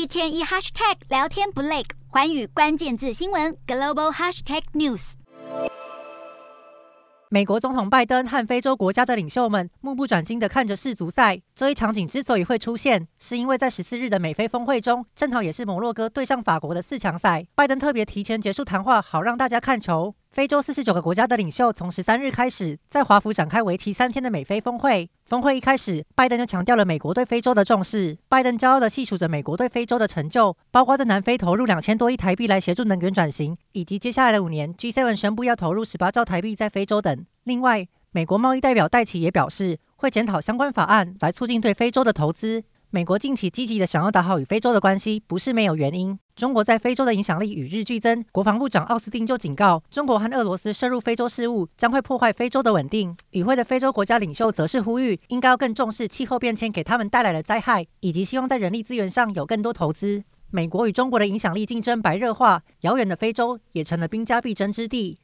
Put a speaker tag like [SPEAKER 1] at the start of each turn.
[SPEAKER 1] 一天一 hashtag 聊天不累，寰宇关键字新闻 global hashtag news。
[SPEAKER 2] 美国总统拜登和非洲国家的领袖们目不转睛地看着世足赛。这一场景之所以会出现，是因为在十四日的美非峰会中，正好也是摩洛哥对上法国的四强赛。拜登特别提前结束谈话，好让大家看球。非洲四十九个国家的领袖从十三日开始在华府展开为期三天的美非峰会。峰会一开始，拜登就强调了美国对非洲的重视。拜登骄傲地细数着美国对非洲的成就，包括在南非投入两千多亿台币来协助能源转型，以及接下来的五年 G7 宣布要投入十八兆台币在非洲等。另外，美国贸易代表戴琪也表示，会检讨相关法案来促进对非洲的投资。美国近期积极地想要打好与非洲的关系，不是没有原因。中国在非洲的影响力与日俱增，国防部长奥斯汀就警告，中国和俄罗斯涉入非洲事务将会破坏非洲的稳定。与会的非洲国家领袖则是呼吁，应该要更重视气候变迁给他们带来的灾害，以及希望在人力资源上有更多投资。美国与中国的影响力竞争白热化，遥远的非洲也成了兵家必争之地。